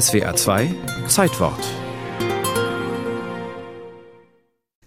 SWA 2 Zeitwort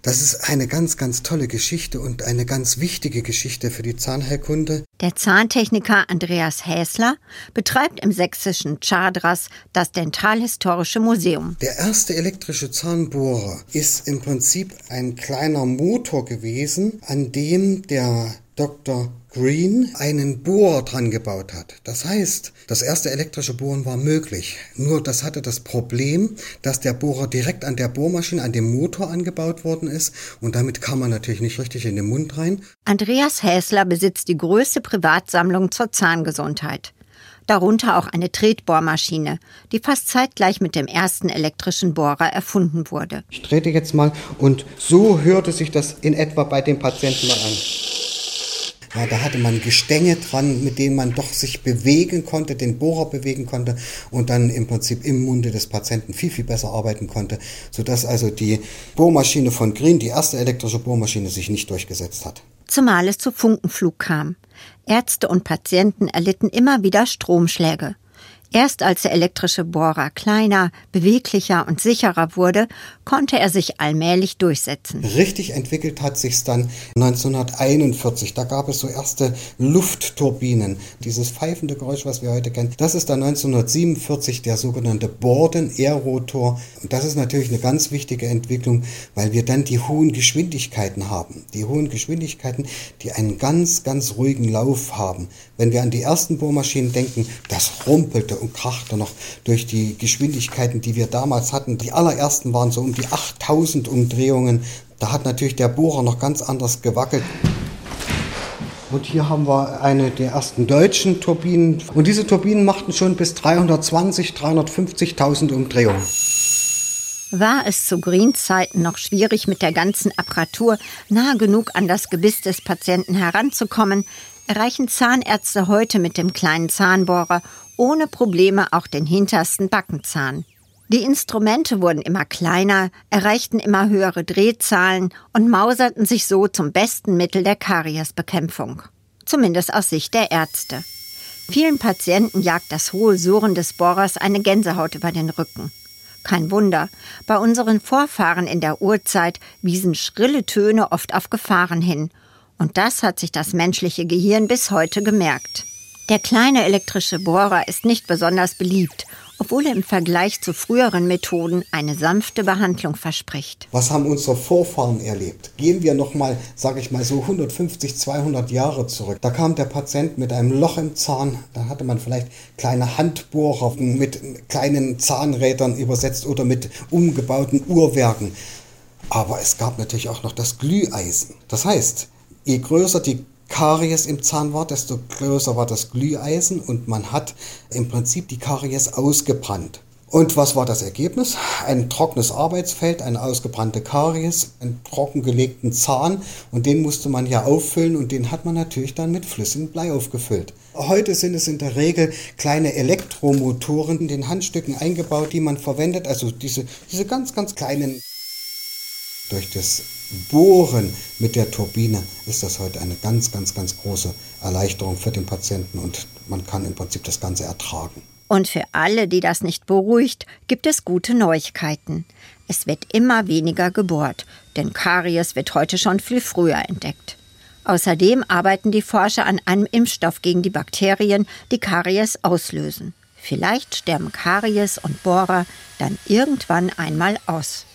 Das ist eine ganz, ganz tolle Geschichte und eine ganz wichtige Geschichte für die Zahnheilkunde. Der Zahntechniker Andreas Häsler betreibt im sächsischen Chadras das Dentalhistorische Museum. Der erste elektrische Zahnbohrer ist im Prinzip ein kleiner Motor gewesen, an dem der Dr. Green einen Bohrer dran gebaut hat. Das heißt, das erste elektrische Bohren war möglich. Nur das hatte das Problem, dass der Bohrer direkt an der Bohrmaschine, an dem Motor angebaut worden ist und damit kam man natürlich nicht richtig in den Mund rein. Andreas Häsler besitzt die größte Privatsammlung zur Zahngesundheit. Darunter auch eine Tretbohrmaschine, die fast zeitgleich mit dem ersten elektrischen Bohrer erfunden wurde. Ich trete jetzt mal und so hörte sich das in etwa bei den Patienten mal an. Ja, da hatte man Gestänge dran, mit denen man doch sich bewegen konnte, den Bohrer bewegen konnte und dann im Prinzip im Munde des Patienten viel, viel besser arbeiten konnte, sodass also die Bohrmaschine von Green, die erste elektrische Bohrmaschine, sich nicht durchgesetzt hat. Zumal es zu Funkenflug kam. Ärzte und Patienten erlitten immer wieder Stromschläge. Erst als der elektrische Bohrer kleiner, beweglicher und sicherer wurde, konnte er sich allmählich durchsetzen. Richtig entwickelt hat sich's dann 1941. Da gab es so erste Luftturbinen. Dieses pfeifende Geräusch, was wir heute kennen, das ist dann 1947 der sogenannte Borden-Aerotor. Das ist natürlich eine ganz wichtige Entwicklung, weil wir dann die hohen Geschwindigkeiten haben. Die hohen Geschwindigkeiten, die einen ganz, ganz ruhigen Lauf haben. Wenn wir an die ersten Bohrmaschinen denken, das rumpelte und krachte noch durch die Geschwindigkeiten, die wir damals hatten. Die allerersten waren so um die 8000 Umdrehungen. Da hat natürlich der Bohrer noch ganz anders gewackelt. Und hier haben wir eine der ersten deutschen Turbinen. Und diese Turbinen machten schon bis 320, 350.000 Umdrehungen. War es zu Green-Zeiten noch schwierig, mit der ganzen Apparatur nah genug an das Gebiss des Patienten heranzukommen, erreichen Zahnärzte heute mit dem kleinen Zahnbohrer ohne Probleme auch den hintersten Backenzahn. Die Instrumente wurden immer kleiner, erreichten immer höhere Drehzahlen und mauserten sich so zum besten Mittel der Kariesbekämpfung. Zumindest aus Sicht der Ärzte. Vielen Patienten jagt das hohe Surren des Bohrers eine Gänsehaut über den Rücken. Kein Wunder, bei unseren Vorfahren in der Urzeit wiesen schrille Töne oft auf Gefahren hin. Und das hat sich das menschliche Gehirn bis heute gemerkt. Der kleine elektrische Bohrer ist nicht besonders beliebt, obwohl er im Vergleich zu früheren Methoden eine sanfte Behandlung verspricht. Was haben unsere Vorfahren erlebt? Gehen wir noch mal, sage ich mal so 150, 200 Jahre zurück. Da kam der Patient mit einem Loch im Zahn, da hatte man vielleicht kleine Handbohrer mit kleinen Zahnrädern übersetzt oder mit umgebauten Uhrwerken. Aber es gab natürlich auch noch das Glüheisen. Das heißt, je größer die Karies im Zahn war, desto größer war das Glüheisen und man hat im Prinzip die Karies ausgebrannt. Und was war das Ergebnis? Ein trockenes Arbeitsfeld, eine ausgebrannte Karies, einen trockengelegten Zahn und den musste man ja auffüllen und den hat man natürlich dann mit flüssigem Blei aufgefüllt. Heute sind es in der Regel kleine Elektromotoren in den Handstücken eingebaut, die man verwendet, also diese, diese ganz, ganz kleinen durch das Bohren mit der Turbine ist das heute eine ganz, ganz, ganz große Erleichterung für den Patienten und man kann im Prinzip das Ganze ertragen. Und für alle, die das nicht beruhigt, gibt es gute Neuigkeiten. Es wird immer weniger gebohrt, denn Karies wird heute schon viel früher entdeckt. Außerdem arbeiten die Forscher an einem Impfstoff gegen die Bakterien, die Karies auslösen. Vielleicht sterben Karies und Bohrer dann irgendwann einmal aus.